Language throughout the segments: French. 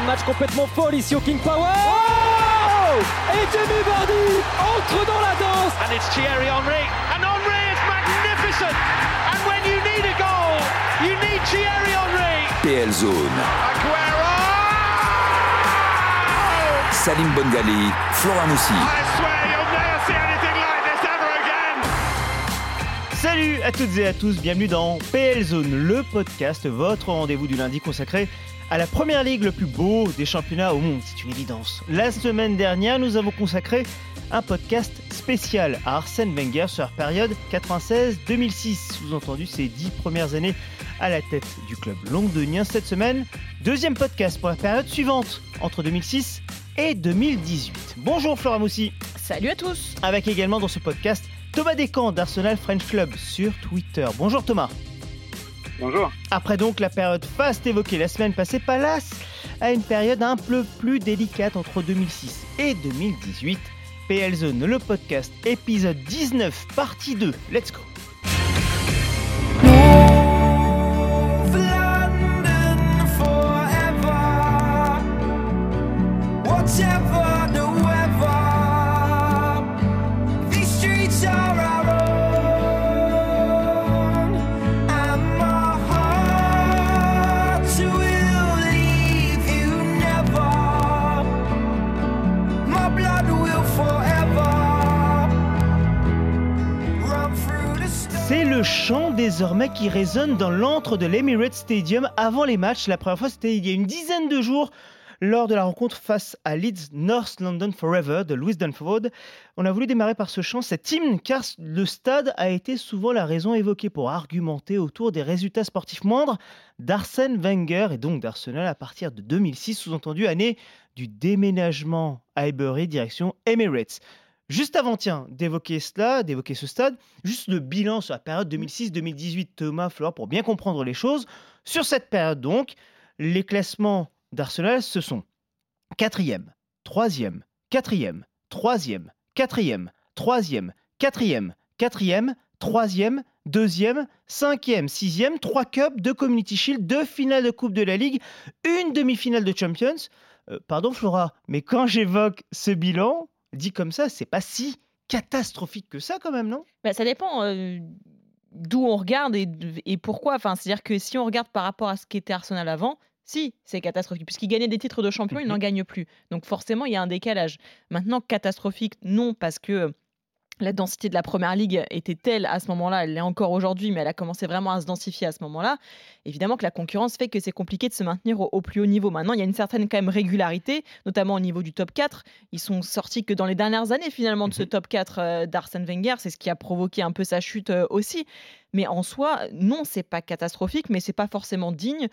fin de match complètement folle ici au King Power. Oh Et Jamie Vardy entre dans la danse. And it's Thierry Henry. And Henry is magnificent. And when you need a goal, you need Thierry Henry. PL Zone. Aguero! Salim Bongali, Flora Moussi. I swear you'll never see anything like this ever again. Salut à toutes et à tous, bienvenue dans PL Zone, le podcast, votre rendez-vous du lundi consacré à la première ligue le plus beau des championnats au monde, c'est une évidence. La semaine dernière, nous avons consacré un podcast spécial à Arsène Wenger sur la période 96-2006, sous-entendu ses dix premières années à la tête du club londonien. Cette semaine, deuxième podcast pour la période suivante, entre 2006 et 2018. Bonjour Flora Moussi. Salut à tous Avec également dans ce podcast Thomas Descamps d'Arsenal French Club sur Twitter. Bonjour Thomas. Bonjour. Après donc la période faste évoquée la semaine passée, place à une période un peu plus délicate entre 2006 et 2018. PL Zone, le podcast, épisode 19, partie 2. Let's go. Le chant désormais qui résonne dans l'antre de l'Emirates Stadium avant les matchs. La première fois, c'était il y a une dizaine de jours lors de la rencontre face à Leeds North London Forever de Louis Dunford. On a voulu démarrer par ce chant, cet hymne, car le stade a été souvent la raison évoquée pour argumenter autour des résultats sportifs moindres d'Arsène Wenger et donc d'Arsenal à partir de 2006, sous-entendu année du déménagement à Highbury direction Emirates. Juste avant, tiens, d'évoquer cela, d'évoquer ce stade, juste le bilan sur la période 2006-2018, Thomas, Flora, pour bien comprendre les choses. Sur cette période donc, les classements d'Arsenal, ce sont 4e, 3e, 4e, 3e, 4e, 3e, 4e, 4e, 3e, 2e, 5e, 6e, 3 cups, 2 Community Shield, 2 finales de Coupe de la Ligue, une demi-finale de Champions. Euh, pardon Flora, mais quand j'évoque ce bilan, dit comme ça, c'est pas si catastrophique que ça quand même, non? Bah, Ça dépend euh, d'où on regarde et, et pourquoi. Enfin, C'est-à-dire que si on regarde par rapport à ce qu'était Arsenal avant, si, c'est catastrophique. Puisqu'il gagnait des titres de champion, il Mhm. n'en gagne plus. Donc forcément, il y a un décalage. Maintenant, catastrophique, non, parce que la densité de la première ligue était telle à ce moment-là, elle l'est encore aujourd'hui, mais elle a commencé vraiment à se densifier à ce moment-là. Évidemment que la concurrence fait que c'est compliqué de se maintenir au, au plus haut niveau. Maintenant, il y a une certaine quand même régularité, notamment au niveau du top 4. Ils sont sortis que dans les dernières années finalement de ce Mhm. top 4 euh, d'Arsène Wenger. C'est ce qui a provoqué un peu sa chute euh, aussi. Mais en soi, non, c'est pas catastrophique, mais c'est pas forcément digne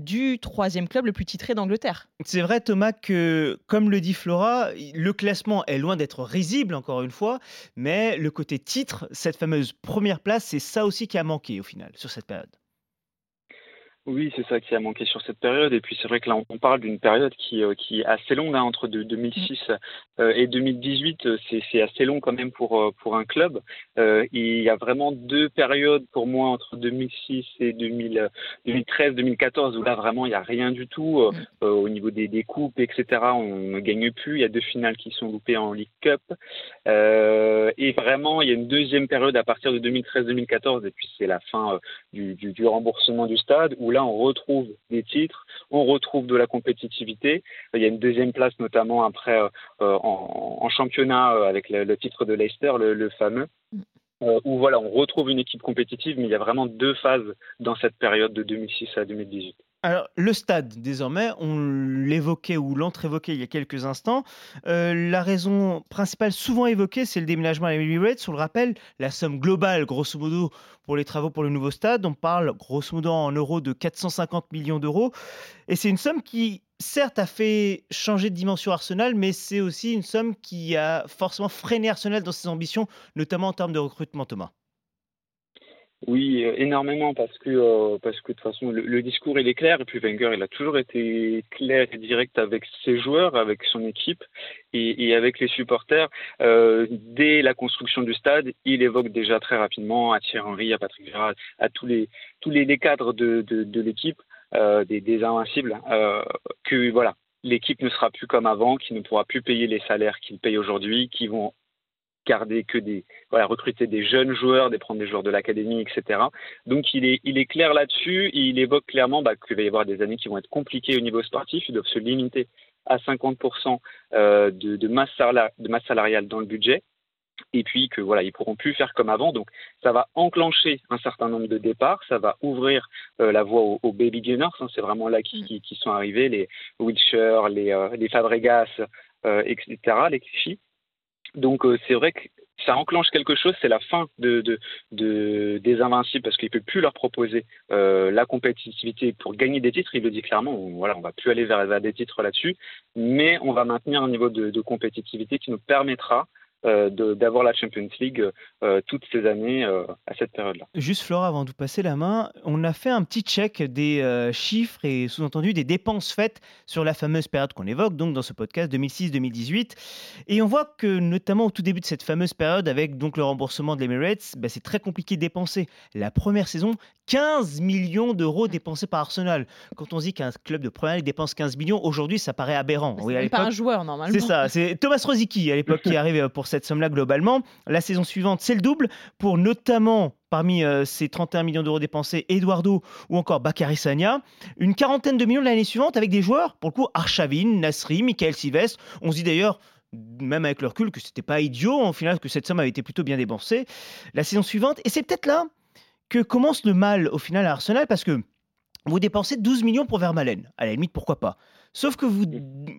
du troisième club le plus titré d'Angleterre. C'est vrai, Thomas, que comme le dit Flora, le classement est loin d'être risible, encore une fois, mais le côté titre, cette fameuse première place, c'est ça aussi qui a manqué au final sur cette période. Oui, c'est ça qui a manqué sur cette période. Et puis c'est vrai que là, on parle d'une période qui, euh, qui est assez longue, hein, entre de- 2006 euh, et 2018. euh, C'est assez long quand même pour, pour un club. Euh, il y a vraiment deux périodes pour moi entre 2006 et 2000, 2013-2014 où là vraiment il n'y a rien du tout euh, Mm. au niveau des, des coupes, etc. On ne gagne plus. Il y a deux finales qui sont loupées en League Cup. Euh, et vraiment, il y a une deuxième période à partir de 2013-2014 et puis c'est la fin du, du, du remboursement du stade où là on retrouve des titres, on retrouve de la compétitivité. Il y a une deuxième place notamment après euh, euh, en, en championnat euh, avec le, le titre de Leicester, le, le fameux. euh, où voilà, on retrouve une équipe compétitive, mais il y a vraiment deux phases dans cette période de 2006 à 2018. Alors, le stade, désormais, on l'évoquait ou l'entrévoquait il y a quelques instants. Euh, la raison principale souvent évoquée, c'est le déménagement à Emirates. On le rappelle, la somme globale, grosso modo, pour les travaux pour le nouveau stade, on parle grosso modo en euros de 450 millions d'euros. Et c'est une somme qui, certes, a fait changer de dimension Arsenal, mais c'est aussi une somme qui a forcément freiné Arsenal dans ses ambitions, notamment en termes de recrutement, Thomas. Oui, euh, énormément parce que euh, parce que de toute façon le, discours il est clair et puis Wenger il a toujours été clair et direct avec ses joueurs, avec son équipe et, avec les supporters. Euh, dès la construction du stade, il évoque déjà très rapidement à Thierry Henry, à Patrick Vieira, à tous les tous les, cadres de, de, l'équipe des, invincibles, que voilà, l'équipe ne sera plus comme avant, qui ne pourra plus payer les salaires qu'ils payent aujourd'hui, qui vont garder que des voilà recruter des jeunes joueurs, des prendre des joueurs de l'académie, etc. Donc il est il est clair là-dessus. Il évoque clairement bah, qu'il va y avoir des années qui vont être compliquées au niveau sportif. Ils doivent se limiter à 50% euh, de, de masse salariale, de masse salariale dans le budget. Et puis que voilà, ils pourront plus faire comme avant. Donc ça va enclencher un certain nombre de départs, ça va ouvrir euh, la voie aux, aux baby gunners. hein. c'est vraiment là qui, qui, qui sont arrivés les Wilshire, les euh, les Fabregas, euh, etc. Les Clichy. Donc euh, c'est vrai que ça enclenche quelque chose, c'est la fin de, de, de- des invincibles parce qu'il ne peut plus leur proposer euh, la compétitivité pour gagner des titres. Il le dit clairement, voilà, on va plus aller vers, vers des titres là-dessus, mais on va maintenir un niveau de, de compétitivité qui nous permettra d'avoir la Champions League euh, toutes ces années euh, à cette période-là. Juste Flora, avant de vous passer la main, on a fait un petit check des euh, chiffres et sous-entendu des dépenses faites sur la fameuse période qu'on évoque, donc dans ce podcast 2006-2018. Et on voit que notamment au tout début de cette fameuse période, avec donc le remboursement de l'Emirates, bah, c'est très compliqué de dépenser. La première saison, 15 millions d'euros dépensés par Arsenal. Quand on dit qu'un club de première ligue dépense 15 millions, aujourd'hui ça paraît aberrant. C'est Oui, pas un joueur normalement. c'est ça, c'est Thomas Rosicky à l'époque qui est arrivé euh, pour cette somme-là globalement. La saison suivante, c'est le double pour notamment parmi euh, ces 31 millions d'euros dépensés, Eduardo ou encore Bakary Sagna. Une quarantaine de millions l'année suivante avec des joueurs, pour le coup, Arshavin, Nasri, Michael Silvestre. On se dit d'ailleurs, même avec le recul, que c'était pas idiot, en final, que cette somme avait été plutôt bien dépensée. La saison suivante, et c'est peut-être là que commence le mal au final à Arsenal, parce que vous dépensez 12 millions pour Vermaelen. À la limite, pourquoi pas? Sauf que vous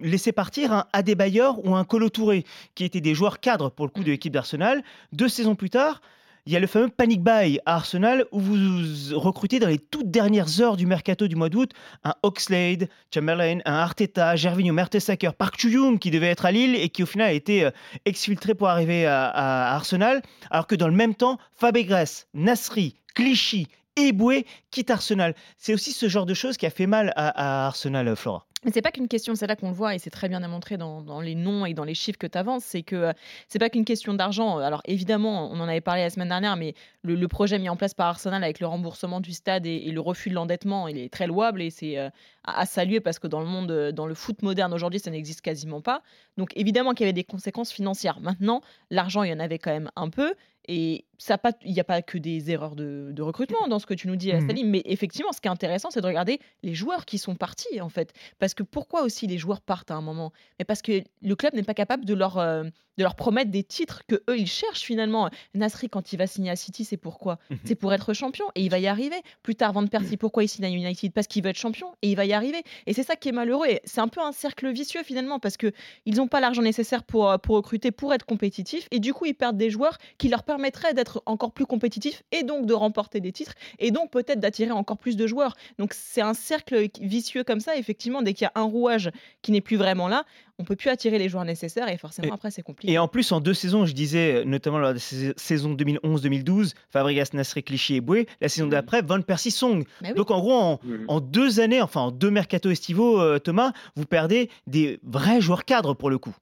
laissez partir un Adebayor ou un Colo Touré, qui étaient des joueurs cadres pour le coup de l'équipe d'Arsenal. Deux saisons plus tard, il y a le fameux panic buy à Arsenal où vous recrutez dans les toutes dernières heures du mercato du mois d'août un Oxlade, Chamberlain, un Arteta, Gervinho, Mertesacker, Park Chu-young qui devait être à Lille et qui au final a été euh, exfiltré pour arriver à, à Arsenal, alors que dans le même temps, Fabregas, Nasri, Clichy, Eboué quittent Arsenal. C'est aussi ce genre de choses qui a fait mal à, à Arsenal, euh, Flora. Mais c'est pas qu'une question, c'est là qu'on le voit et c'est très bien démontré dans, dans les noms et dans les chiffres que tu avances, c'est que euh, c'est pas qu'une question d'argent. Alors évidemment, on en avait parlé la semaine dernière, mais le, projet mis en place par Arsenal avec le remboursement du stade et, et le refus de l'endettement, il est très louable et c'est euh, à, à saluer parce que dans le monde, euh, dans le foot moderne aujourd'hui, ça n'existe quasiment pas. Donc évidemment qu'il y avait des conséquences financières. Maintenant, l'argent, il y en avait quand même un peu. Et ça pas, il n'y a pas que des erreurs de, de recrutement dans ce que tu nous dis. Salim, mais effectivement, ce qui est intéressant, c'est de regarder les joueurs qui sont partis, en fait. Parce que pourquoi aussi les joueurs partent à un moment? Mais parce que le club n'est pas capable de leur, euh, de leur promettre des titres que eux ils cherchent finalement. Nasri, quand il va signer à City, c'est pourquoi? Mhm. C'est pour être champion et il va y arriver. Plus tard, Van Persie, pourquoi il signe à United? Parce qu'il veut être champion et il va y arriver. Et c'est ça qui est malheureux. Et c'est un peu un cercle vicieux finalement parce que ils n'ont pas l'argent nécessaire pour, euh, pour recruter, pour être compétitifs. Et du coup, ils perdent des joueurs qui leur permettraient d'être encore plus compétitifs et donc de remporter des titres et donc peut-être d'attirer encore plus de joueurs. Donc c'est un cercle vicieux comme ça. Effectivement, dès qu'il y a un rouage qui n'est plus vraiment là, on peut plus attirer les joueurs nécessaires et forcément Et- après c'est compliqué. Et en plus, en deux saisons, je disais, notamment lors de la sais- saison 2011-2012, Fabregas, Nasri, Clichy et Boué. La saison Mhm. d'après, Van Persie, Song. Mais oui. Donc en gros, en, Mhm. en deux années, enfin en deux mercato estivaux, euh, Thomas, vous perdez des vrais joueurs cadres pour le coup.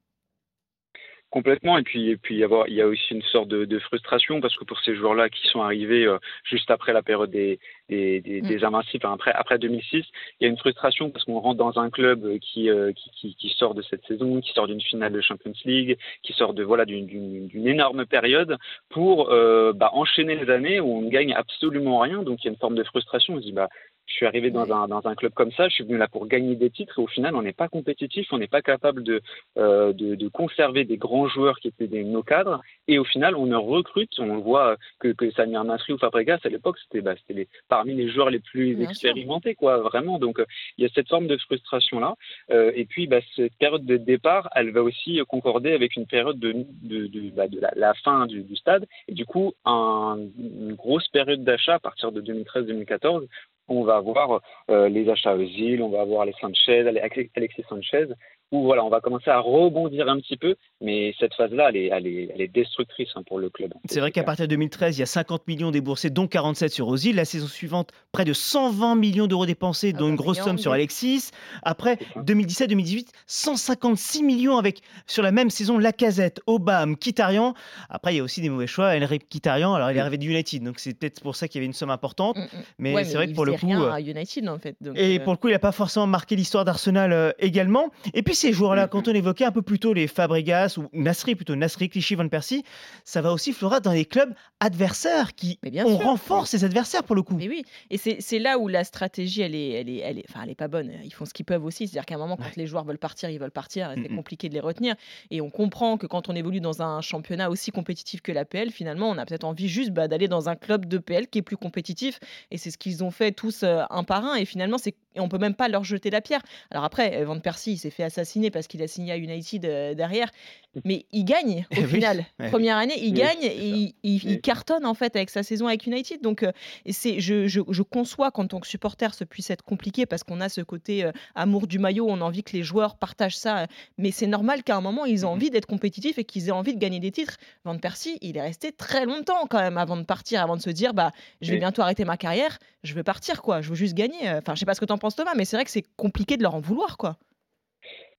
Complètement, et puis, et puis il y avoir- il y a aussi une sorte de, de frustration parce que pour ces joueurs-là qui sont arrivés euh, juste après la période des, des, des, Mm. des invincibles, enfin, après, après 2006, il y a une frustration parce qu'on rentre dans un club euh, qui, euh, qui, qui, qui sort de cette saison, qui sort d'une finale de Champions League, qui sort de voilà d'une- d'une d'une énorme période pour euh, bah, enchaîner les années où on ne gagne absolument rien. Donc il y a une forme de frustration. On se dit bah je suis arrivé dans un, dans un club comme ça, je suis venu là pour gagner des titres et au final on n'est pas compétitif, on n'est pas capable de, euh, de, de conserver des grands joueurs qui étaient des, nos cadres et au final on ne recrute, on voit que, que Samir Nasri ou Fabregas à l'époque c'était bah, les, parmi les joueurs les plus Bien sûr. expérimentés quoi vraiment. Donc euh, il y a cette forme de frustration là Euh, et puis bah, cette période de départ elle va aussi concorder avec une période de, de, de, bah, de la, la fin du, du stade. Et du coup un- une grosse période d'achat à partir de 2013-2014 on va avoir euh, les achats Özil, on va avoir les Sanchez, Alex- Alexis Sanchez, où voilà, on va commencer à rebondir un petit peu, mais cette phase-là, elle est, elle, est, elle est destructrice hein, pour le club. C'est vrai qu'à partir de 2013, il y a 50 millions déboursés, dont 47 sur Ozil. La saison suivante, près de 120 millions d'euros dépensés, Ah dont bah, une grosse mais somme sur. Alexis. Après, C'est ça. 2017-2018, 156 millions avec, sur la même saison, Lacazette, Obama, Kitarian. Après, il y a aussi des mauvais choix. Henrik Kitarian, alors il est arrivé du United, donc c'est peut-être pour ça qu'il y avait une somme importante. Mm, mm. Mais Ouais, c'est mais vrai que pour le coup. rien euh, à United en fait. donc, Et euh, pour le coup, il n'a pas forcément marqué l'histoire d'Arsenal euh, également. Et puis ces joueurs-là, quand on évoquait un peu plus tôt les Fabregas ou Nasri, plutôt Nasri, Clichy, Van Persie, ça va aussi, Flora, dans les clubs adversaires qui Mais bien on sûr. renforce ces adversaires pour le coup. Mais oui, et c'est là où la stratégie, elle est, elle est, elle est, enfin, elle est pas bonne. Ils font ce qu'ils peuvent aussi. C'est-à-dire qu'à un moment, quand Ouais. les joueurs veulent partir, ils veulent partir. et C'est Mm, mm. compliqué de les retenir. Et on comprend que quand on évolue dans un championnat aussi compétitif que l'APL, finalement, on a peut-être envie juste bah, d'aller dans un club de PL qui est plus compétitif. Et c'est ce qu'ils ont fait tous euh, un par un. Et finalement, c'est et on peut même pas leur jeter la pierre. Alors après, euh, Van Persie, il s'est fait assassiner parce qu'il a signé à United euh, derrière. Mais il gagne au Oui, final. ouais. Première année, il Oui, gagne et il, il- il Oui. cartonne en fait avec sa saison avec United. Donc euh, c'est, je, je, je conçois qu'en tant que supporter, ce puisse être compliqué parce qu'on a ce côté euh, amour du maillot, on a envie que les joueurs partagent ça. Mais c'est normal qu'à un moment, ils aient Mhm. envie d'être compétitifs et qu'ils aient envie de gagner des titres. Van Persie, il est resté très longtemps quand même avant de partir, avant de se dire bah, je vais Oui. bientôt arrêter ma carrière, je veux partir, quoi. Je veux juste gagner. Enfin, je sais pas ce que t'en penses, Thomas, mais c'est vrai que c'est compliqué de leur en vouloir, quoi.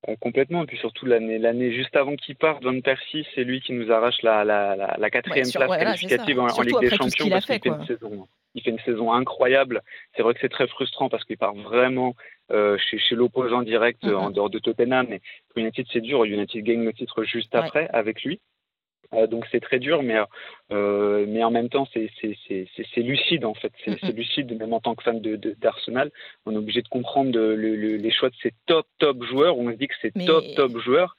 Euh, complètement. Et puis surtout l'année, l'année juste avant qu'il parte, Van Persie, c'est lui qui nous arrache la, la, la, la quatrième sur- place ouais, qualificative en, Ligue des Champions parce qu'il fait une saison. Il fait une saison incroyable. C'est vrai que c'est très frustrant parce qu'il part vraiment euh, chez, chez l'opposant direct euh, en Mhm. dehors de Tottenham. Mais pour United, c'est dur. United gagne le titre juste Ouais. après avec lui. Euh, donc c'est très dur, mais, euh, mais en même temps, c'est lucide en fait. C'est Mhm. c'est lucide, même en tant que fan de- de- d'Arsenal. On est obligé de comprendre de- le- le- les choix de ces top, top joueurs. On se dit que ces Mais- top, top joueurs,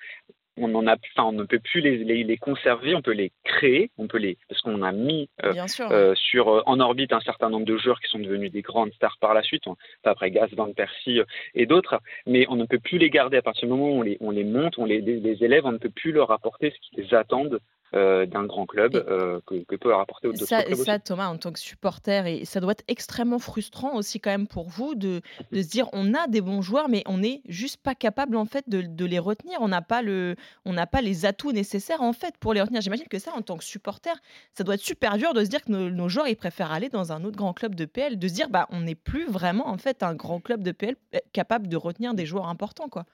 on, en a, enfin, on ne peut plus les, les, les conserver, on peut les créer, on peut les, parce qu'on a mis euh, euh, sur, euh, en orbite un certain nombre de joueurs qui sont devenus des grandes stars par la suite, on, après Gas, Van Persie et d'autres, mais on ne peut plus les garder à partir du moment où on les, on les monte, on les, les, les élève, on ne peut plus leur apporter ce qu'ils attendent euh, d'un grand club euh, que, que peut leur apporter d'autres Ça, clubs ça. Thomas, en tant que supporter, et ça doit être extrêmement frustrant aussi quand même pour vous de, de se dire on a des bons joueurs, mais on n'est juste pas capable en fait de, de les retenir. On n'a pas le, on n'a pas les atouts nécessaires en fait pour les retenir. J'imagine que ça, en tant que supporter, ça doit être super dur de se dire que nos, nos joueurs ils préfèrent aller dans un autre grand club de PL, de se dire bah on n'est plus vraiment en fait un grand club de PL euh, capable de retenir des joueurs importants quoi.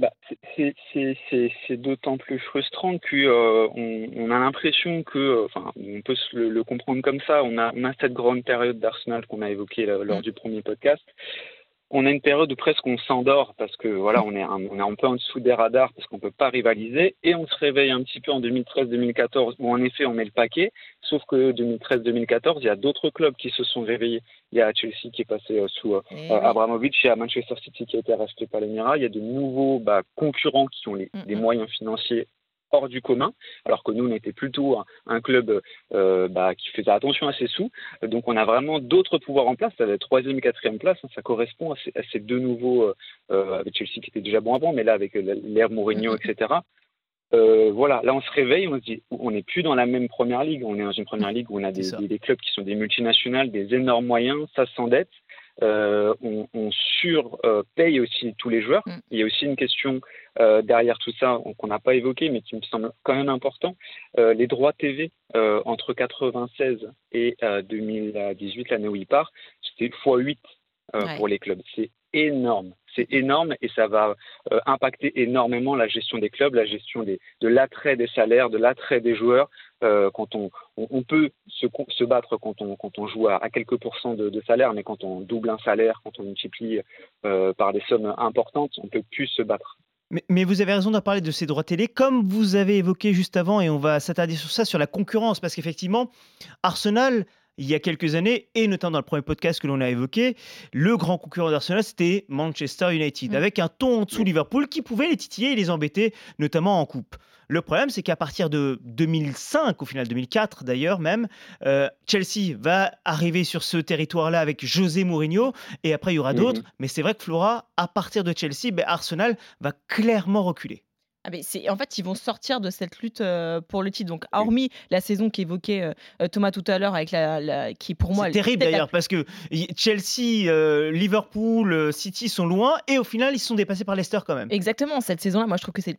Bah, c'est- d'autant plus frustrant que euh, on, on a l'impression que, euh, enfin, on peut le, le comprendre comme ça. On a, on a cette grande période d'Arsenal qu'on a évoquée là, lors Mm. du premier podcast. On a une période où presque on s'endort parce que voilà, on est un, on est un peu en dessous des radars parce qu'on peut pas rivaliser et on se réveille un petit peu en 2013-2014 où en effet on met le paquet. Sauf que 2013-2014, il y a d'autres clubs qui se sont réveillés. Il y a Chelsea qui est passé euh, sous euh, Et euh, oui. Abramovich, il y a Manchester City qui a été racheté par l'Émirat. Il y a de nouveaux bah, concurrents qui ont les, Mm, les mm. moyens financiers hors du commun, alors que nous, on était plutôt un, un club euh, bah, qui faisait attention à ses sous. Donc, on a vraiment d'autres pouvoirs en place. Être troisième et quatrième place. hein. ça correspond à ces, à ces deux nouveaux, euh, euh, avec Chelsea qui était déjà bon avant, mais là, avec l'ère Mourinho, Mm, mm. etc. Euh, voilà, là on se réveille, on se dit, on n'est plus dans la même première ligue, on est dans une première ligue où on a des- des clubs qui sont des multinationales, des énormes moyens, ça s'endette, euh, on, on surpaye aussi tous les joueurs. Mm. Il y a aussi une question euh, derrière tout ça qu'on n'a pas évoquée, mais qui me semble quand même important, euh, les droits TV euh, entre 96 et euh, 2018, l'année où il part, c'était x8 euh, Ouais. pour les clubs. C'est énorme. C'est énorme et ça va euh, impacter énormément la gestion des clubs, la gestion de l'attrait des salaires, de l'attrait des joueurs. Euh, quand on, peut se, battre quand on, joue à, quelques pourcents de, de salaire, mais quand on double un salaire, quand on multiplie euh, par des sommes importantes, on peut plus se battre. Mais, mais vous avez raison d'en parler de ces droits télé, comme vous avez évoqué juste avant, et on va s'attarder sur ça, sur la concurrence, parce qu'effectivement, Arsenal, il y a quelques années, et notamment dans le premier podcast que l'on a évoqué, le grand concurrent d'Arsenal, c'était Manchester United, Mm. avec un ton en dessous Liverpool qui pouvait les titiller et les embêter, notamment en coupe. Le problème, c'est qu'à partir de 2005, au final 2004 d'ailleurs même, euh, Chelsea va arriver sur ce territoire-là avec José Mourinho, et après il y aura Mhm. d'autres. Mais c'est vrai que Flora, à partir de Chelsea, ben, Arsenal va clairement reculer. Ah c'est en fait ils vont sortir de cette lutte euh, pour le titre donc hormis la saison qu'évoquait euh, euh, Thomas tout à l'heure avec la, la- qui pour moi C'est terrible la- d'ailleurs parce que Chelsea, euh, Liverpool, City sont loin et au final ils sont dépassés par Leicester quand même. exactement cette saison là moi je trouve que c'est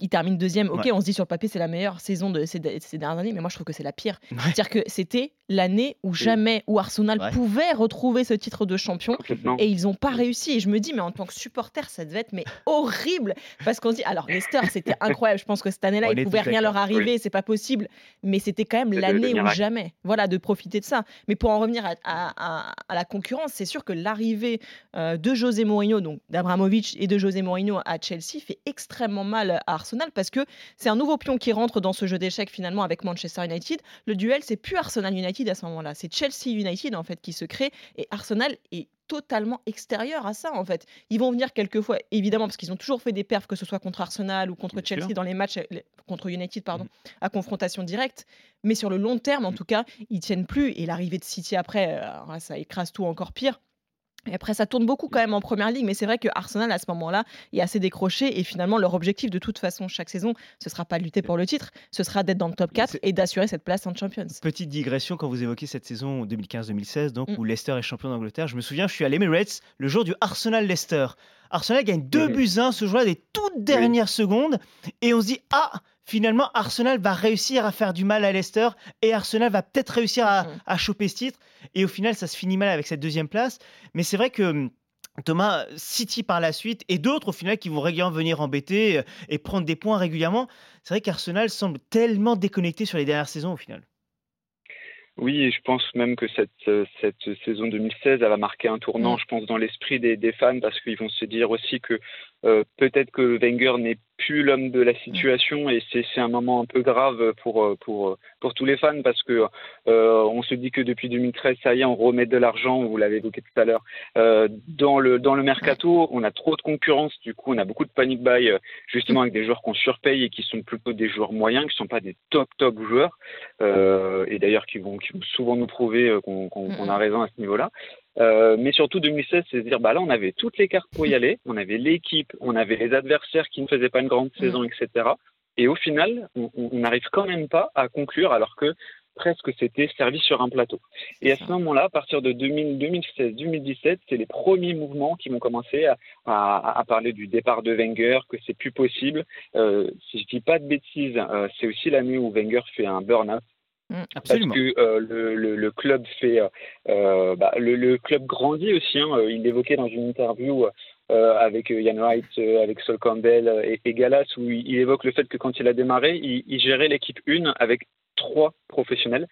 il termine deuxième. Ok, Ouais. on se dit sur le papier c'est la meilleure saison de ces, de- ces dernières années, mais moi je trouve que c'est la pire. Ouais. C'est-à-dire que c'était l'année où jamais où Arsenal Ouais. pouvait retrouver ce titre de champion. Et ils n'ont pas réussi. Et je me dis, mais en tant que supporter, ça devait être mais horrible. Parce qu'on se dit, alors Leicester, c'était incroyable. Je pense que cette année-là, On il est pouvait tous rien leur arriver, c'est pas possible. Mais c'était quand même l'année où jamais. Voilà, de profiter de ça. Mais pour en revenir à, à- à- à la concurrence, c'est sûr que l'arrivée euh, de José Mourinho, donc d'Abramovich et de José Mourinho à Chelsea, fait extrêmement mal à Arsenal parce que c'est un nouveau pion qui rentre dans ce jeu d'échecs finalement avec Manchester United. Le duel, c'est plus Arsenal United à ce moment-là, c'est Chelsea United en fait qui se crée et Arsenal est totalement extérieur à ça en fait. Ils vont venir quelquefois, évidemment, parce qu'ils ont toujours fait des perfs, que ce soit contre Arsenal ou contre Bien Chelsea sûr. Dans les matchs contre United, pardon, à confrontation directe. Mais sur le long terme, en tout cas, ils tiennent plus. Et l'arrivée de City après, euh, ça écrase tout encore pire. Et après, ça tourne beaucoup quand même en première ligue, mais c'est vrai que Arsenal à ce moment-là est assez décroché et finalement leur objectif de toute façon chaque saison, ce sera pas de lutter pour le titre, ce sera d'être dans le top 4 C'est- et d'assurer cette place en Champions. Petite digression quand vous évoquez cette saison 2015-2016, donc Mm. où Leicester est champion d'Angleterre. Je me souviens, je suis à l'Emirates le jour du Arsenal-Leicester. Arsenal gagne 2 Mhm. buts 1 ce jour-là des toutes dernières secondes et on se dit ah finalement Arsenal va réussir à faire du mal à Leicester et Arsenal va peut-être réussir à, Mhm. à choper ce titre et au final ça se finit mal avec cette deuxième place. Mais c'est vrai que hum, Thomas, City par la suite et d'autres au final qui vont régulièrement venir embêter euh, et prendre des points régulièrement. C'est vrai qu'Arsenal semble tellement déconnecté sur les dernières saisons au final. Oui, et je pense même que cette, euh, cette saison 2016, elle va marquer un tournant, Mm. je pense, dans l'esprit des, des fans, parce qu'ils vont se dire aussi que peut-être que Wenger n'est plus l'homme de la situation, et c'est un moment un peu grave pour, euh, pour, euh, pour tous les fans, parce que euh, on se dit que depuis 2013, ça y est, on remet de l'argent, vous l'avez évoqué tout à l'heure, euh, dans, le, dans le mercato, on a trop de concurrence, du coup, on a beaucoup de panic buy, euh, justement, avec des joueurs qu'on surpaye et qui sont plutôt des joueurs moyens, qui ne sont pas des top, top joueurs euh, et d'ailleurs qui vont, qui vont souvent nous prouver euh, qu'on a raison à ce niveau-là. Euh, mais surtout 2016, c'est se dire bah là on avait toutes les cartes pour y aller, on avait l'équipe, on avait les adversaires qui ne faisaient pas une grande saison, etc. Et au final, on n'arrive quand même pas à conclure alors que presque c'était servi sur un plateau. Et à ce moment-là, à partir de 2000 2016-2017, c'est les premiers mouvements qui vont commencer à, à- à parler du départ de Wenger, que c'est plus possible. Euh, si je dis pas de bêtises, euh, c'est aussi l'année où Wenger fait un burn-out Absolument. parce que euh, le, le- le club fait, euh, euh, bah, le, le club grandit aussi. hein. Il l'évoquait dans une interview euh, avec Ian Wright, avec Sol Campbell et, et Galas, où il, il évoque le fait que quand il a démarré, il, il gérait l'équipe 1 avec trois professionnels.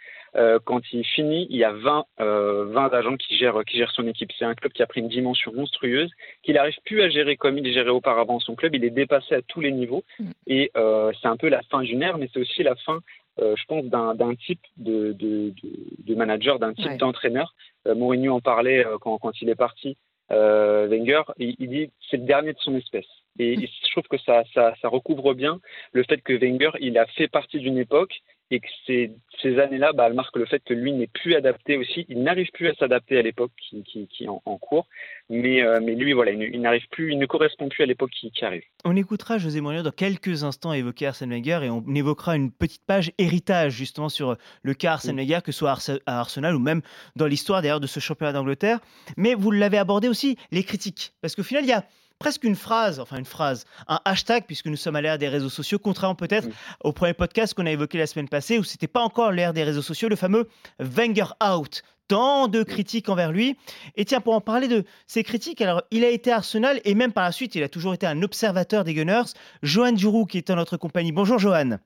Quand il finit, il y a 20, euh, 20 agents qui gèrent, qui gèrent son équipe. C'est un club qui a pris une dimension monstrueuse, qu'il n'arrive plus à gérer comme il gérait auparavant son club. Il est dépassé à tous les niveaux. Mm. Et c'est un peu la fin d'une ère, mais c'est aussi la fin euh, je pense, d'un type de, de, de, de manager, d'un type Ouais. d'entraîneur. Euh, Mourinho en parlait euh, quand, quand il est parti, euh, Wenger, il, il dit c'est le dernier de son espèce. Et Mm. je trouve que ça, ça, ça recouvre bien le fait que Wenger, il a fait partie d'une époque et que ces, ces années-là, bah, elles marquent le fait que lui n'est plus adapté aussi. Il n'arrive plus à s'adapter à l'époque qui, qui, en, en cours. Mais, euh, mais lui, voilà, il, n'arrive plus, il ne correspond plus à l'époque qui, qui arrive. On écoutera José Mourinho dans quelques instants évoquer Arsène Wenger et on évoquera une petite page héritage justement sur le cas Arsène Wenger, que ce soit à Arsenal ou même dans l'histoire d'ailleurs de ce championnat d'Angleterre. Mais vous l'avez abordé aussi, les critiques. Parce qu'au final, il y a presque une phrase, enfin une phrase, un hashtag, puisque nous sommes à l'ère des réseaux sociaux, contrairement peut-être Mm. au premier podcast qu'on a évoqué la semaine passée, où c'était pas encore l'ère des réseaux sociaux, le fameux Wenger out. Tant de critiques envers lui. Et tiens, pour en parler de ces critiques, alors il a été à Arsenal et même par la suite, il a toujours été un observateur des Gunners. Johan Duroux qui est en notre compagnie. Bonjour Johan.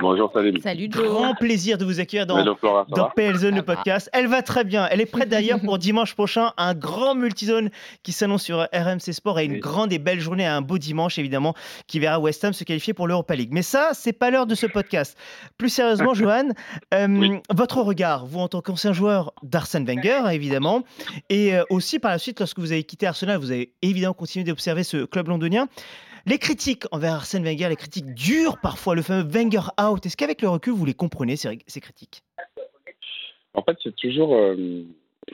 Bonjour Salim. Salut Joe. Grand plaisir de vous accueillir dans, Hello Flora, ça dans va PL Zone, Ça le podcast. Elle va très bien. Elle est prête d'ailleurs pour dimanche prochain, un grand multizone qui s'annonce sur RMC Sport et une Oui. grande et belle journée, un beau dimanche évidemment, qui verra West Ham se qualifier pour l'Europa League. Mais ça, c'est pas l'heure de ce podcast. Plus sérieusement, Johan, euh, Oui. votre regard, vous en tant qu'ancien joueur d'Arsène Wenger, évidemment, et euh, aussi par la suite, lorsque vous avez quitté Arsenal, vous avez évidemment continué d'observer ce club londonien. Les critiques envers Arsène Wenger, les critiques dures parfois, le fameux Wenger out, est-ce qu'avec le recul, vous les comprenez, ces, ces critiques? En fait, c'est toujours euh,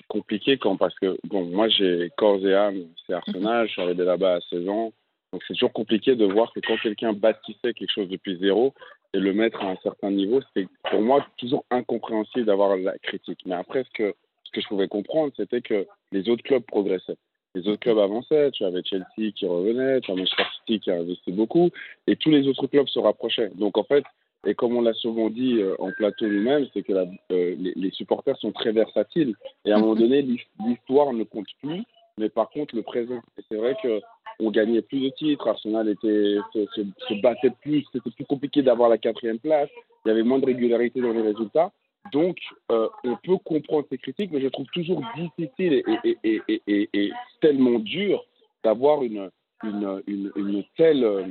compliqué quand, parce que, bon, moi, j'ai corps et âme, c'est Arsenal, je suis arrivé là-bas à 16 ans. Donc, c'est toujours compliqué de voir que quand quelqu'un bâtissait quelque chose depuis zéro et le mettre à un certain niveau, c'est pour moi toujours incompréhensible d'avoir la critique. Mais après, ce que, ce que je pouvais comprendre, c'était que les autres clubs progressaient. Les autres clubs avançaient. Tu avais Chelsea qui revenait, tu avais Manchester City qui investit beaucoup, et tous les autres clubs se rapprochaient. Donc en fait, et comme on l'a souvent dit euh, en plateau nous-mêmes, c'est que la- euh, les, les supporters sont très versatiles. Et à un moment donné, l'his- l'histoire ne compte plus, mais par contre le présent. Et c'est vrai que on gagnait plus de titres, Arsenal était, se, se, se battait plus, c'était plus compliqué d'avoir la quatrième place, il y avait moins de régularité dans les résultats. Donc, euh, on peut comprendre ces critiques, mais je trouve toujours difficile et, et, et, et, tellement dur d'avoir une, une, une, une telle, euh,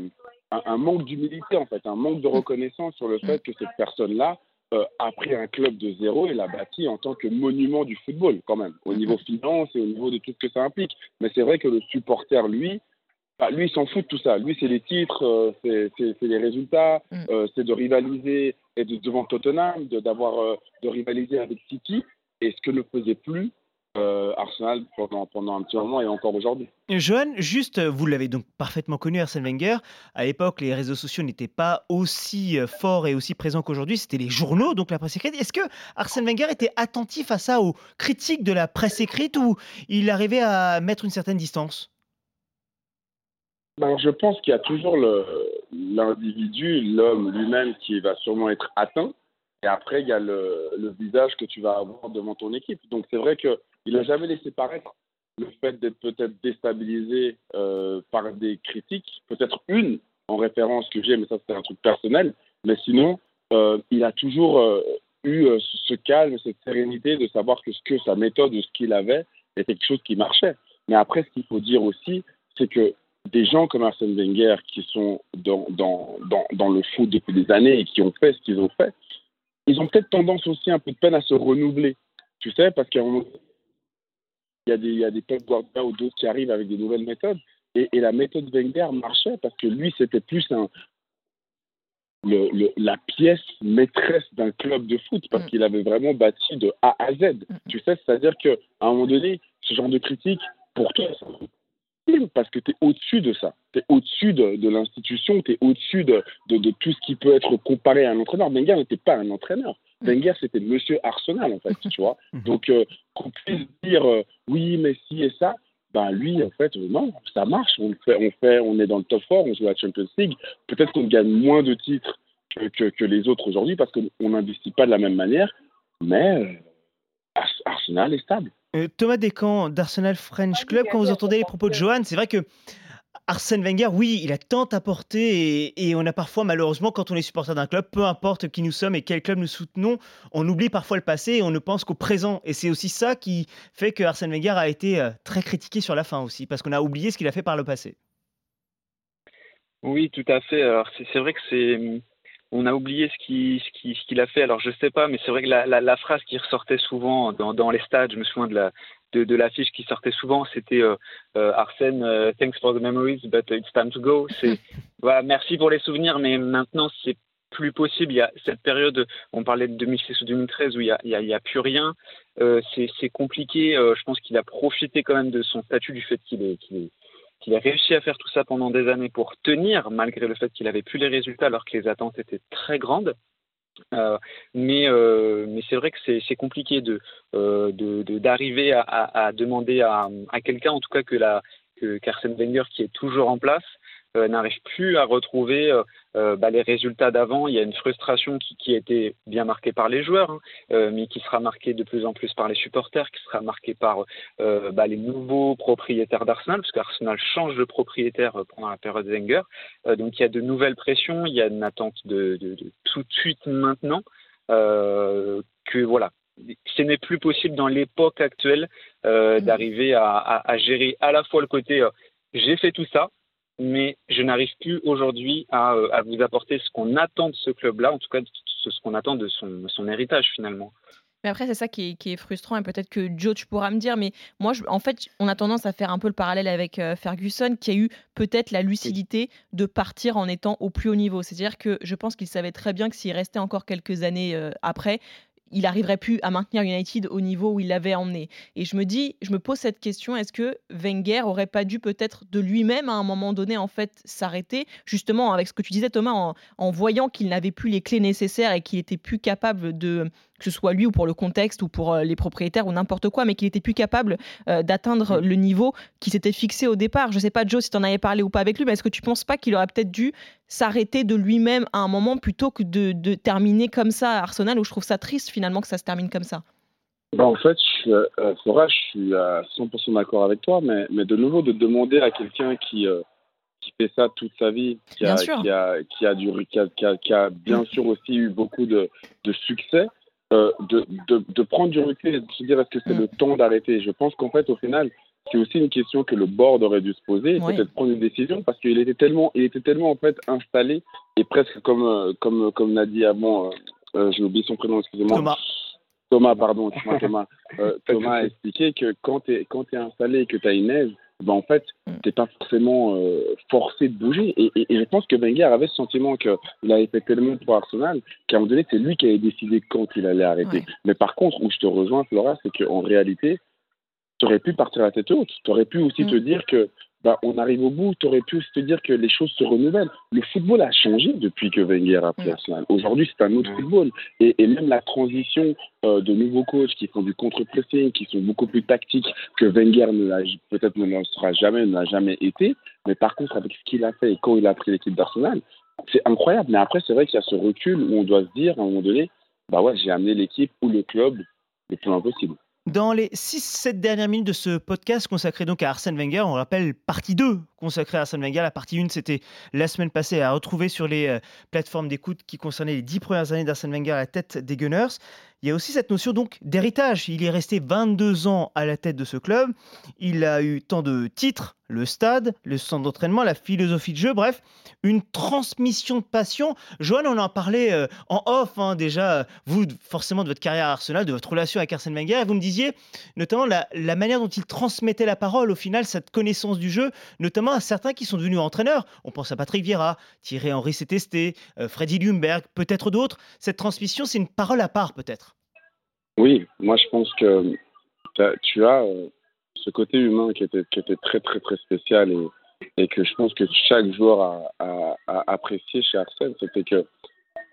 un, un manque d'humilité en fait, un manque de reconnaissance sur le fait que cette personne-là euh, a pris un club de zéro et l'a bâti en tant que monument du football quand même, au niveau finance et au niveau de tout ce que ça implique. Mais c'est vrai que le supporter, lui, bah, lui, il s'en fout de tout ça. Lui, c'est les titres, euh, c'est- c'est c'est les résultats, Mm. euh, c'est de rivaliser et de, devant Tottenham, de, d'avoir, euh, de rivaliser avec City, et ce que ne faisait plus Arsenal pendant, pendant un petit moment et encore aujourd'hui. Johan, juste, vous l'avez donc parfaitement connu, Arsène Wenger. À l'époque, les réseaux sociaux n'étaient pas aussi forts et aussi présents qu'aujourd'hui. C'était les journaux, donc la presse écrite. Est-ce que Arsène Wenger était attentif à ça, aux critiques de la presse écrite, ou il arrivait à mettre une certaine distance? Ben, je pense qu'il y a toujours l'individu, l'homme lui-même qui va sûrement être atteint. Et après, il y a le, visage que tu vas avoir devant ton équipe. Donc, c'est vrai qu'il n'a jamais laissé paraître le fait d'être peut-être déstabilisé euh, par des critiques, peut-être une en référence que j'ai, mais ça, c'est un truc personnel. Mais sinon, euh, il a toujours euh, eu ce calme, cette sérénité de savoir que ce que sa méthode, ce qu'il avait, était quelque chose qui marchait. Mais après, ce qu'il faut dire aussi, c'est que des gens comme Arsène Wenger qui sont dans, dans, dans, dans le foot depuis des années et qui ont fait ce qu'ils ont fait, ils ont peut-être tendance aussi un peu de peine à se renouveler. Tu sais, parce qu'à un moment il y a des, il y a des Pep Guardiola ou d'autres qui arrivent avec des nouvelles méthodes. Et, et la méthode Wenger marchait parce que lui, c'était plus un, le, le- la pièce maîtresse d'un club de foot parce Mm. qu'il avait vraiment bâti de A à Z. Tu sais, c'est-à-dire qu'à un moment donné, ce genre de critique, pour toi, parce que tu es au-dessus de ça. Tu es au-dessus de, de l'institution, tu es au-dessus de, de, de tout ce qui peut être comparé à un entraîneur. Wenger n'était pas un entraîneur. Mm. Wenger, c'était monsieur Arsenal, en fait, tu vois. Mhm. Donc, euh, qu'on puisse dire euh, oui, mais si et ça, ben lui, en fait, euh, non, ça marche. On, fait, on, fait, on est dans le top 4, on joue à la Champions League. Peut-être qu'on gagne moins de titres que, que, que les autres aujourd'hui parce qu'on n'investit pas de la même manière, mais Ars- Arsenal est stable. Euh, Thomas Descamps d'Arsenal French Club, quand vous entendez les propos de Johan, c'est vrai que Arsène Wenger, oui, il a tant apporté et, et on a parfois, malheureusement, quand on est supporter d'un club, peu importe qui nous sommes et quel club nous soutenons, on oublie parfois le passé et on ne pense qu'au présent. Et c'est aussi ça qui fait que Arsène Wenger a été euh, très critiqué sur la fin aussi, parce qu'on a oublié ce qu'il a fait par le passé. Oui, tout à fait. Alors c'est c'est vrai que c'est on a oublié ce qu'il ce qui, ce a fait. Alors je sais pas, mais c'est vrai que la, la, la phrase qui ressortait souvent dans, dans les stades, je me souviens de la de, de l'affiche qui sortait souvent, c'était euh, euh, Arsène, euh, thanks for the memories, but it's time to go. C'est voilà, merci pour les souvenirs, mais maintenant c'est plus possible. Il y a cette période, on parlait de 2006 ou 2013 où il y a, plus rien. Euh, c'est compliqué. Euh, je pense qu'il a profité quand même de son statut, du fait qu'il est, qu'il est qu'il a réussi à faire tout ça pendant des années pour tenir, malgré le fait qu'il avait plus les résultats alors que les attentes étaient très grandes. Euh, mais euh, mais c'est vrai que c'est compliqué euh, d'arriver à, demander à, quelqu'un, en tout cas que la Wenger qui est toujours en place, n'arrive plus à retrouver euh, euh, bah, les résultats d'avant. Il y a une frustration qui, qui a été bien marquée par les joueurs, hein, euh, mais qui sera marquée de plus en plus par les supporters, qui sera marquée par euh, bah, les nouveaux propriétaires d'Arsenal, parce qu'Arsenal change de propriétaire euh, pendant la période Wenger. Euh, donc il y a de nouvelles pressions, il y a une attente de, de- de tout de suite maintenant, euh, que voilà. Ce n'est plus possible dans l'époque actuelle euh, Mhm. d'arriver à, à- à gérer à la fois le côté euh, j'ai fait tout ça, mais je n'arrive plus aujourd'hui à, euh, à vous apporter ce qu'on attend de ce club-là, en tout cas ce, qu'on attend de son, héritage finalement. Mais après, c'est ça qui est, frustrant, et peut-être que Joe, tu pourras me dire, mais moi, en fait, on a tendance à faire un peu le parallèle avec euh, Ferguson, qui a eu peut-être la lucidité de partir en étant au plus haut niveau. C'est-à-dire que je pense qu'il savait très bien que s'il restait encore quelques années euh, après, il n'arriverait plus à maintenir United au niveau où il l'avait emmené. Et je me dis, je me pose cette question est-ce que Wenger aurait pas dû peut-être de lui-même à un moment donné en fait s'arrêter, justement avec ce que tu disais Thomas, en, en voyant qu'il n'avait plus les clés nécessaires et qu'il était plus capable de que ce soit lui ou pour le contexte ou pour euh, les propriétaires ou n'importe quoi, mais qu'il était plus capable euh, d'atteindre le niveau qui s'était fixé au départ. Je sais pas, Joe, si tu en avais parlé ou pas avec lui, mais est-ce que tu penses pas qu'il aurait peut-être dû s'arrêter de lui-même à un moment plutôt que de, de terminer comme ça à Arsenal, où je trouve ça triste finalement que ça se termine comme ça? Bah, en fait, je euh, Flora, je suis à 100% d'accord avec toi, mais, mais de nouveau, de demander à quelqu'un qui, euh, qui fait ça toute sa vie, qui Bien a, sûr. qui a, qui a, du, qui a, qui a- qui a bien sûr aussi eu beaucoup de, de succès, euh, de, de, de prendre du recul et de se dire est-ce que c'est Mm. le temps d'arrêter? Je pense qu'en fait, au final, c'est aussi une question que le board aurait dû se poser, et Oui. peut-être prendre une décision, parce qu'il était tellement, il était tellement en fait installé, et presque comme, euh, comme, comme l'a dit avant, euh, euh, j'ai oublié son prénom, excusez-moi. Thomas. Thomas, pardon, Thomas. Euh, de Thomas a expliqué que quand tu es, quand es installé et que tu as une aise, ben en fait, Mm. tu pas forcément euh, forcé de bouger. Et, et- et je pense que Wenger avait ce sentiment qu'il avait fait tellement pour Arsenal qu'à un moment donné, c'est lui qui avait décidé quand il allait arrêter. Ouais. Mais par contre, où je te rejoins, Flora, c'est qu'en réalité, tu aurais pu partir la tête haute. Tu aurais pu aussi Mm. te dire que bah, on arrive au bout. Tu aurais pu te dire que les choses se renouvellent. Le football a changé depuis que Wenger a pris. Arsenal. Aujourd'hui, c'est un autre football. Et, et même la transition euh, de nouveaux coachs qui font du contre-pressing, qui sont beaucoup plus tactiques que Wenger peut-être ne le sera jamais, ne l'a jamais été. Mais par contre, avec ce qu'il a fait et quand il a pris l'équipe d'Arsenal, c'est incroyable. Mais après, c'est vrai qu'il y a ce recul où on doit se dire à un moment donné, bah ouais, j'ai amené l'équipe ou le club le plus loin possible. Dans les 6-7 dernières minutes de ce podcast consacré donc à Arsène Wenger, on rappelle partie 2 consacrée à Arsène Wenger. La partie 1, c'était la semaine passée à retrouver sur les euh, plateformes d'écoute qui concernaient les 10 premières années d'Arsène Wenger à la tête des Gunners. Il y a aussi cette notion donc d'héritage. Il est resté 22 ans à la tête de ce club. Il a eu tant de titres, le stade, le centre d'entraînement, la philosophie de jeu, bref, une transmission de passion. Johan, on en parlait euh, en off hein, déjà, vous forcément de votre carrière à Arsenal, de votre relation avec Arsène Wenger, et vous me disiez notamment la, manière dont il transmettait la parole, au final, cette connaissance du jeu, notamment à certains qui sont devenus entraîneurs. On pense à Patrick Vieira, Thierry Henry s'est testé, euh, Freddy Ljungberg, peut-être d'autres. Cette transmission, c'est une parole à part, peut-être. Oui, moi je pense que t'as- tu as euh, ce côté humain qui était, qui était très très très spécial et, que je pense que chaque joueur a, apprécié chez Arsène, c'était que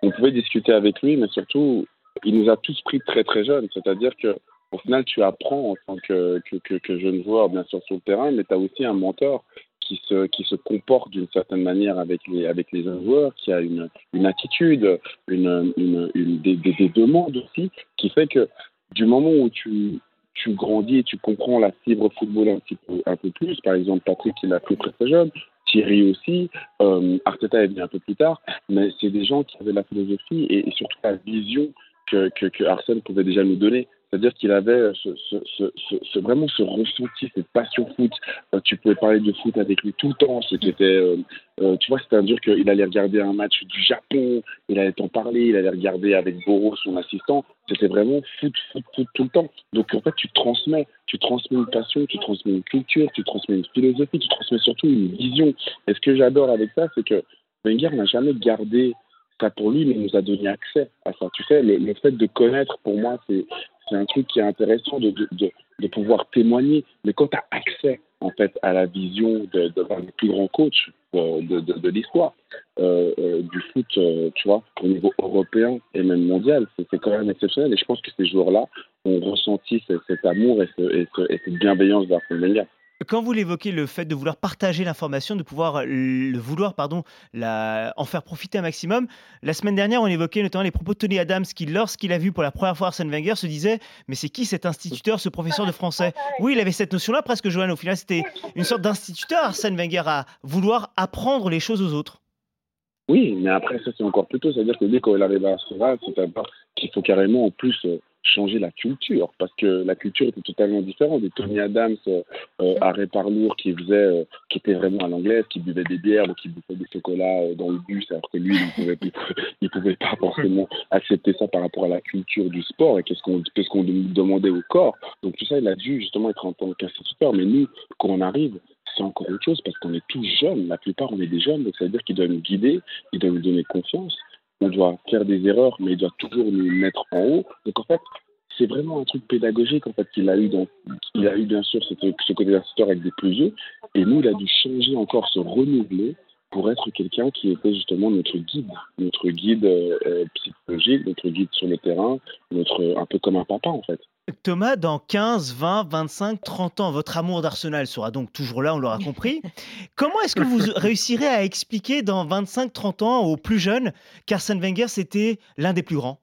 on pouvait discuter avec lui, mais surtout il nous a tous pris très très jeunes, c'est-à-dire que au final tu apprends en tant que, que, que jeune joueur bien sûr sur le terrain, mais tu as aussi un mentor qui se, qui se comporte d'une certaine manière avec les, avec les joueurs, qui a une, une attitude, une, une, des, des, des demandes aussi, qui fait que du moment où tu, tu grandis et tu comprends la fibre football un petit peu, un peu plus, par exemple Patrick il a pris très jeune, Thierry aussi, euh, Arteta est venu un peu plus tard, mais c'est des gens qui avaient la philosophie et, et surtout la vision que, que, que Arsène pouvait déjà nous donner. C'est-à-dire qu'il avait vraiment ce ressenti, cette passion foot. Euh, tu pouvais parler de foot avec lui tout le temps. C'était, euh, euh, tu vois, c'était un dur qu'il allait regarder un match du Japon, il allait t'en parler, il allait regarder avec Boro, son assistant. C'était vraiment foot, foot, foot tout le temps. Donc en fait, tu transmets, tu transmets une passion, tu transmets une culture, tu transmets une philosophie, tu transmets surtout une vision. Et ce que j'adore avec ça, c'est que Wenger n'a jamais gardé ça pour lui, mais il nous a donné accès à ça. Tu sais, le fait de connaître, pour moi, c'est c'est un truc qui est intéressant de, de, de, de pouvoir témoigner. Mais quand tu as accès, en fait, à la vision de, de des plus grands coachs euh, de, de, de l'histoire euh, euh, du foot, tu vois, au niveau européen et même mondial, c'est quand même exceptionnel. Et je pense que ces joueurs-là ont ressenti ce- cet amour et, ce, et, ce- et cette bienveillance d'Arsène Wenger. Quand vous l'évoquez, le fait de vouloir partager l'information, de pouvoir euh, le vouloir, pardon, en faire profiter un maximum, la semaine dernière, on évoquait notamment les propos de Tony Adams qui, lorsqu'il a vu pour la première fois Arsène Wenger, se disait Mais c'est qui cet instituteur, ce professeur de français? Oui, il avait cette notion-là, presque, Johan. Au final, c'était une sorte d'instituteur, Arsène Wenger, à vouloir apprendre les choses aux autres. Oui, mais après, ça, c'est encore plus tôt. C'est-à-dire que dès qu'on arrive à Arsenal, c'est d'abord qu'il faut carrément, en plus, euh, changer la culture. Parce que la culture était totalement différente. Et Tony Adams, euh, euh, arrêt par lourd, qui faisait, euh, qui était vraiment à l'anglaise, qui buvait des bières ou qui buvait des chocolats euh, dans le bus, alors que lui, il il pouvait, pas forcément accepter ça par rapport à la culture du sport et qu'est-ce qu'on qu'on demandait au corps. Donc tout ça, il a dû justement être en tant qu'instituteur. Mais nous, quand on arrive, c'est encore autre chose parce qu'on est tous jeunes. La plupart, on est des jeunes, donc ça veut dire qu'il doit nous guider, il doit nous donner confiance. On doit faire des erreurs, mais il doit toujours nous mettre en haut. Donc en fait, c'est vraiment un truc pédagogique en fait qu'il a eu. Il a eu bien sûr ce, ce côté d'instituteur avec des plus vieux, et nous, il a dû changer encore, se renouveler pour être quelqu'un qui était justement notre guide, notre guide euh, psychologique, notre guide sur le terrain, notre un peu comme un papa en fait. Thomas, dans 15, 20, 25, 30 ans, votre amour d'Arsenal sera donc toujours là, on l'aura compris. Comment est-ce que vous réussirez à expliquer dans 25, 30 ans aux plus jeunes qu'Arsène Wenger, c'était l'un des plus grands?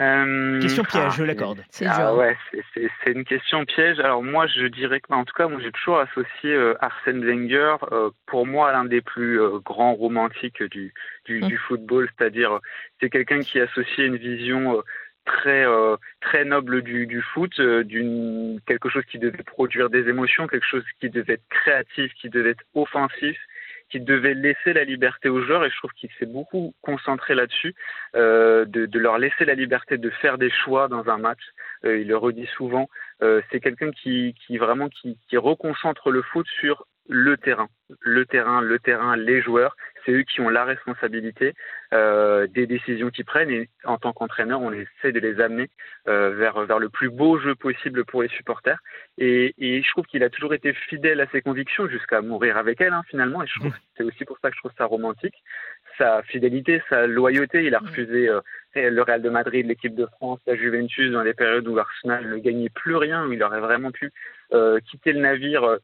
Euh, Question piège, ah, je l'accorde. C'est Ah ouais, c'est- une question piège. Alors moi, je dirais que, en tout cas, moi, j'ai toujours associé euh, Arsène Wenger, euh, pour moi, à l'un des plus euh, grands romantiques du, du, Mm. du football. C'est-à-dire, c'est quelqu'un qui associait une vision euh, très euh, très noble du, du foot, euh, d'une quelque chose qui devait produire des émotions, quelque chose qui devait être créatif, qui devait être offensif qui devait laisser la liberté aux joueurs et je trouve qu'il s'est beaucoup concentré là-dessus, euh, de, leur laisser la liberté de faire des choix dans un match. Euh, il le redit souvent. Euh, c'est quelqu'un qui, qui vraiment qui reconcentre le foot sur le terrain, le terrain, le terrain, les joueurs. C'est eux qui ont la responsabilité euh, des décisions qu'ils prennent et en tant qu'entraîneur, on essaie de les amener euh, vers vers le plus beau jeu possible pour les supporters. Et, et je trouve qu'il a toujours été fidèle à ses convictions jusqu'à mourir avec elles hein, finalement. Et je trouve c'est aussi pour ça que je trouve ça romantique. Sa fidélité, sa loyauté. Il a refusé euh, le Real de Madrid, l'équipe de France, la Juventus dans les périodes où Arsenal ne gagnait plus rien, où il aurait vraiment pu euh, quitter le navire euh,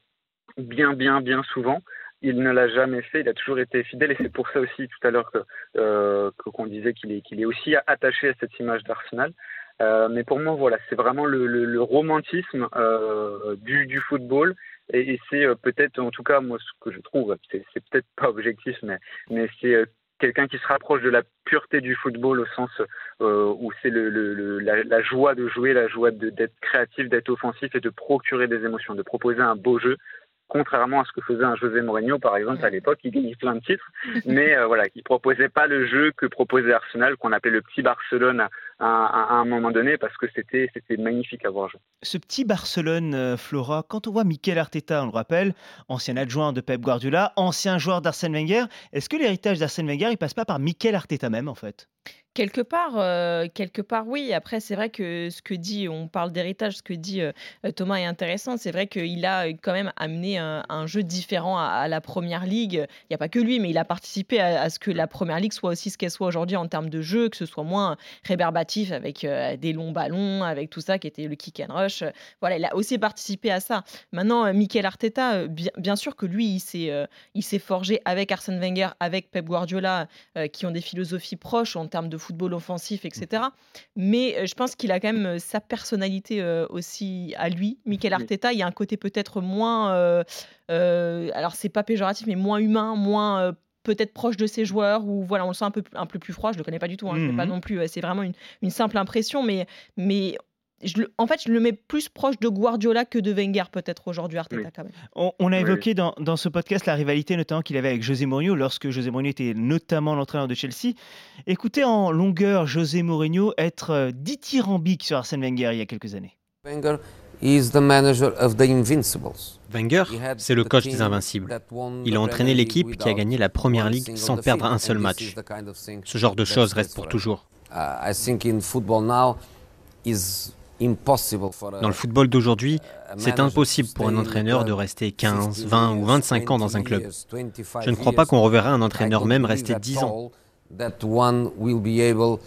bien, bien, bien souvent. Il ne l'a jamais fait, il a toujours été fidèle et c'est pour ça aussi tout à l'heure euh, qu'on disait qu'il est, qu'il est aussi attaché à cette image d'Arsenal. Euh, mais pour moi, voilà, c'est vraiment le, romantisme euh, du, football et, c'est peut-être, en tout cas, moi, ce que je trouve, c'est peut-être pas objectif, mais, mais c'est quelqu'un qui se rapproche de la pureté du football au sens où c'est le, la, la joie de jouer, la joie d'être créatif, d'être offensif et de procurer des émotions, de proposer un beau jeu. Contrairement à ce que faisait un José Mourinho, par exemple, à l'époque, il gagnait plein de titres, mais euh, voilà, qui proposait pas le jeu que proposait Arsenal, qu'on appelait le petit Barcelone à, à- à un moment donné, parce que c'était c'était magnifique à voir jouer. Ce petit Barcelone, euh, Flora, quand on voit Mikel Arteta, on le rappelle, ancien adjoint de Pep Guardiola, ancien joueur d'Arsène Wenger, est-ce que l'héritage d'Arsène Wenger, il passe pas par Mikel Arteta même, en fait? Quelque part, euh, quelque part, oui. Après, c'est vrai que ce que dit, on parle d'héritage, ce que dit euh, euh, Thomas est intéressant. C'est vrai qu'il a quand même amené un, un jeu différent à, à la première ligue. Il n'y a pas que lui, mais il a participé à, à ce que la première ligue soit aussi ce qu'elle soit aujourd'hui en termes de jeu, que ce soit moins rébarbatif avec des longs ballons, avec tout ça qui était le kick and rush. Voilà, il a aussi participé à ça. Maintenant, Mikel Arteta, bien, bien sûr que lui, il s'est, il s'est forgé avec Arsène Wenger, avec Pep Guardiola, qui ont des philosophies proches en termes de football offensif, etc. Mais euh, je pense qu'il a quand même euh, sa personnalité euh, aussi à lui. Mikel. Arteta, il y a un côté peut-être moins, alors c'est pas péjoratif, mais moins humain, moins peut-être proche de ses joueurs, ou voilà, on le sent un peu, un peu plus froid. Je le connais pas du tout, hein, je l'ai pas Mhm. non plus. C'est vraiment une, une simple impression, mais, mais je le- en fait, je le mets plus proche de Guardiola que de Wenger peut-être aujourd'hui, Arteta Oui. quand même. On, on a Oui, évoqué dans, dans ce podcast la rivalité notamment qu'il avait avec José Mourinho lorsque José Mourinho était notamment l'entraîneur de Chelsea. Écoutez en longueur José Mourinho être euh, dithyrambique sur Arsène Wenger il y a quelques années. Wenger is the manager of the Invincibles. Wenger, He had c'est le the coach des Invincibles. that won Il the a entraîné Premier l'équipe qui a gagné la Première Ligue single sans perdre un seul match. Ce genre de choses reste pour toujours. Uh, I think in football now is Dans le football d'aujourd'hui, c'est impossible pour un entraîneur de rester 15, 15, 20 ou 25 ans dans un club. Je ne crois pas qu'on reverra un entraîneur même rester 10 ans. That one will be able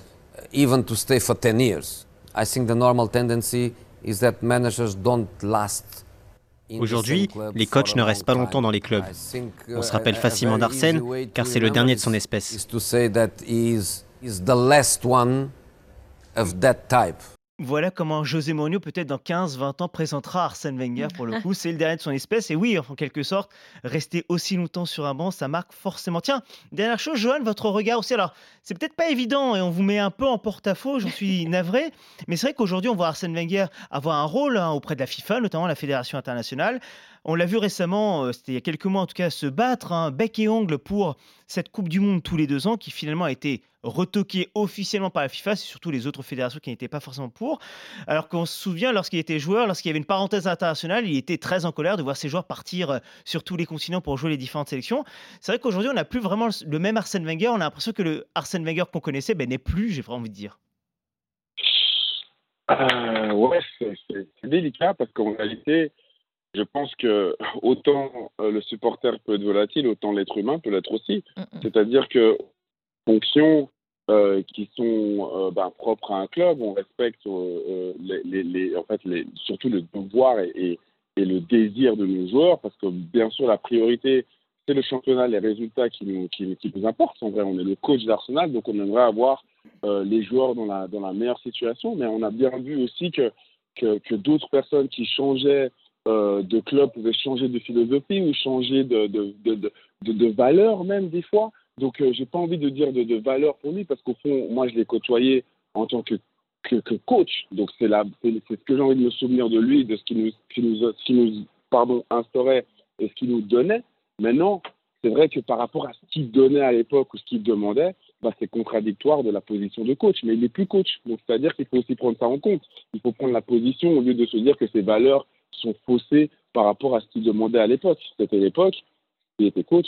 even to stay for 10 years. I think the normal tendency is that managers don't last. in the Aujourd'hui, les coachs ne restent pas longtemps dans les clubs. On se uh, rappelle facilement d'Arsène, car c'est le dernier de son espèce. Voilà comment José Mourinho, peut-être dans 15-20 ans, présentera Arsène Wenger pour le coup. C'est le dernier de son espèce. Et oui, en quelque sorte, rester aussi longtemps sur un banc, ça marque forcément. Tiens, dernière chose, Johan, votre regard aussi. Alors, c'est peut-être pas évident et on vous met un peu en porte-à-faux, j'en suis navré. Mais c'est vrai qu'aujourd'hui, on voit Arsène Wenger avoir un rôle hein, auprès de la FIFA, notamment la Fédération internationale. On l'a vu récemment, euh, c'était il y a quelques mois en tout cas, se battre hein, bec et ongle pour cette Coupe du Monde tous les deux ans qui finalement a été retoquée officiellement par la FIFA, c'est surtout les autres fédérations qui n'étaient pas forcément pour. Alors qu'on se souvient, lorsqu'il était joueur, lorsqu'il y avait une parenthèse internationale, il était très en colère de voir ses joueurs partir euh, sur tous les continents pour jouer les différentes sélections. C'est vrai qu'aujourd'hui, on n'a plus vraiment le- même Arsène Wenger. On a l'impression que le Arsène Wenger qu'on connaissait ben, n'est plus, j'ai vraiment envie de dire. Euh, ouais, c'est délicat parce qu'en réalité, je pense que autant euh, le supporter peut être volatile, autant l'être humain peut l'être aussi. Mm, mm. C'est-à-dire que fonctions euh, qui sont euh, ben, propres à un club, on respecte euh, les, les- les- en fait, les, surtout le devoir et, et- et le désir de nos joueurs, parce que bien sûr la priorité c'est le championnat, les résultats qui nous, qui, qui nous importent. En vrai, on est le coach d'Arsenal, donc on aimerait avoir euh, les joueurs dans la, dans la meilleure situation, mais on a bien vu aussi que, que, que d'autres personnes qui changeaient euh, de club pouvaient changer de philosophie ou changer de, de, de, de, de, valeur même des fois. Donc euh, j'ai pas envie de dire de, valeur pour lui parce qu'au fond, moi je l'ai côtoyé en tant que, que, coach. Donc c'est ce que j'ai envie de me souvenir de lui, de ce qu'il nous, ce qu'il nous, ce qu'il nous pardon, instaurait et ce qu'il nous donnait. Maintenant, c'est vrai que par rapport à ce qu'il donnait à l'époque ou ce qu'il demandait, bah, c'est contradictoire de la position de coach. Mais il n'est plus coach. Donc c'est-à-dire qu'il faut aussi prendre ça en compte. Il faut prendre la position au lieu de se dire que ses valeurs sont faussées par rapport à ce qu'il demandait à l'époque. C'était l'époque, il était coach,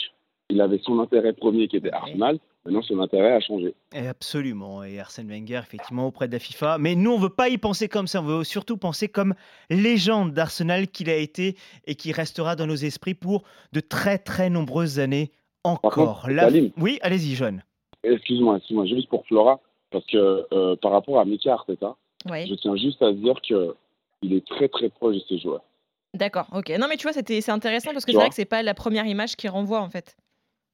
il avait son intérêt premier qui était Arsenal. Maintenant, son intérêt a changé. Et absolument. Et Arsène Wenger, effectivement, auprès de la FIFA. Mais nous, on veut pas y penser comme ça. On veut surtout penser comme légende d'Arsenal qu'il a été et qui restera dans nos esprits pour de très, très nombreuses années encore. contre, La-. Oui, allez-y, John. Excuse-moi, excuse-moi, juste pour Flora, parce que euh, par rapport à Mika Arteta, Ouais. je tiens juste à dire que il est très très proche de ses joueurs. D'accord, ok. Non, mais tu vois, c'était, c'est intéressant parce que c'est vrai que c'est pas la première image qui renvoie en fait.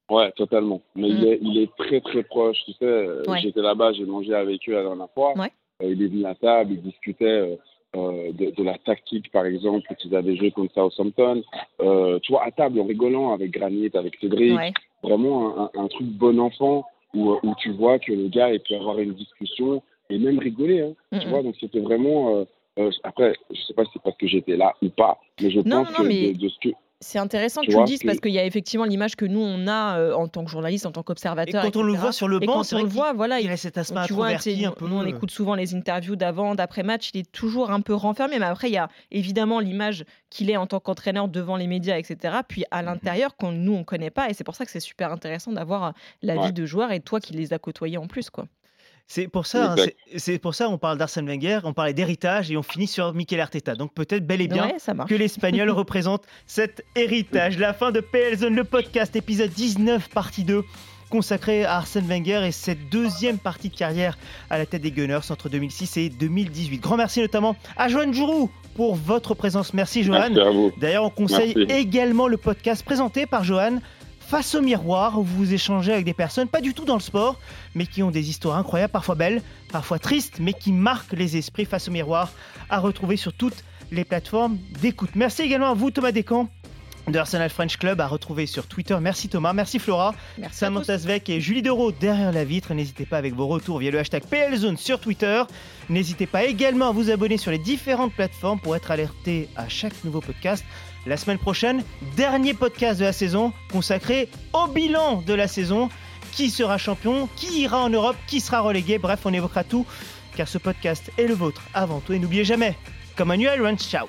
Ouais, totalement. Mais Mm. il, est, il est très très proche. Tu sais, euh, Ouais. j'étais là-bas, j'ai mangé avec eux la dernière fois. Ouais. Euh, il est venu à table, il discutait euh, de, de la tactique, par exemple, qu'ils avaient joué contre Southampton. Euh, tu vois, à table, en rigolant avec Granit, avec Cédric. Ouais. Vraiment un, truc bon enfant où, où tu vois que le gars, il peut avoir une discussion et même rigoler. Hein, Mm, tu mm. vois, donc c'était vraiment. Euh, euh, après, je sais pas si c'est parce que j'étais là ou pas, mais je Non, pense non, que mais- de, de ce que. C'est intéressant que Tu tu le dises parce qu'il y a effectivement l'image que nous on a euh, en tant que journaliste, en tant Et qu'observateur. quand on le voit sur le banc, quand c'est on vrai le qu'il- voit, voilà, Il a cet aspect tu vois, un peu. nous on écoute souvent les interviews d'avant, d'après-match, il est toujours un peu renfermé, mais après il y a évidemment l'image qu'il est en tant qu'entraîneur devant les médias, etc. Puis à l'intérieur, qu'on nous on connaît pas, et c'est pour ça que c'est super intéressant d'avoir euh, la Ouais. vie de joueur et toi qui les as côtoyés en plus, quoi. C'est pour ça, hein, c'est pour ça on parle d'Arsène Wenger, on parlait d'héritage et on finit sur Mikel Arteta. Donc peut-être bel et bien ouais, ça marche. que l'Espagnol représente cet héritage. La fin de PL Zone, le podcast, épisode 19, partie 2, consacré à Arsène Wenger et cette deuxième partie de carrière à la tête des Gunners entre 2006 et 2018. Grand merci notamment à Johan Jourou pour votre présence. Merci Johan. Merci à vous. D'ailleurs, on conseille Merci. également le podcast présenté par Johan Face au miroir, où vous échangez avec des personnes pas du tout dans le sport, mais qui ont des histoires incroyables, parfois belles, parfois tristes, mais qui marquent les esprits face au miroir, à retrouver sur toutes les plateformes d'écoute. Merci également à vous, Thomas Descamps. De Arsenal French Club à retrouver sur Twitter. Merci Thomas, merci Flora, Merci. Samantha Svek et Julie Dereau derrière la vitre. N'hésitez pas avec vos retours via le hashtag PLZone sur Twitter. N'hésitez pas également à vous abonner sur les différentes plateformes pour être alerté à chaque nouveau podcast. La semaine prochaine, dernier podcast de la saison consacré au bilan de la saison. Qui sera champion Qui ira en Europe Qui sera relégué Bref, on évoquera tout car ce podcast est le vôtre avant tout. Et n'oubliez jamais, comme un New Iron, ciao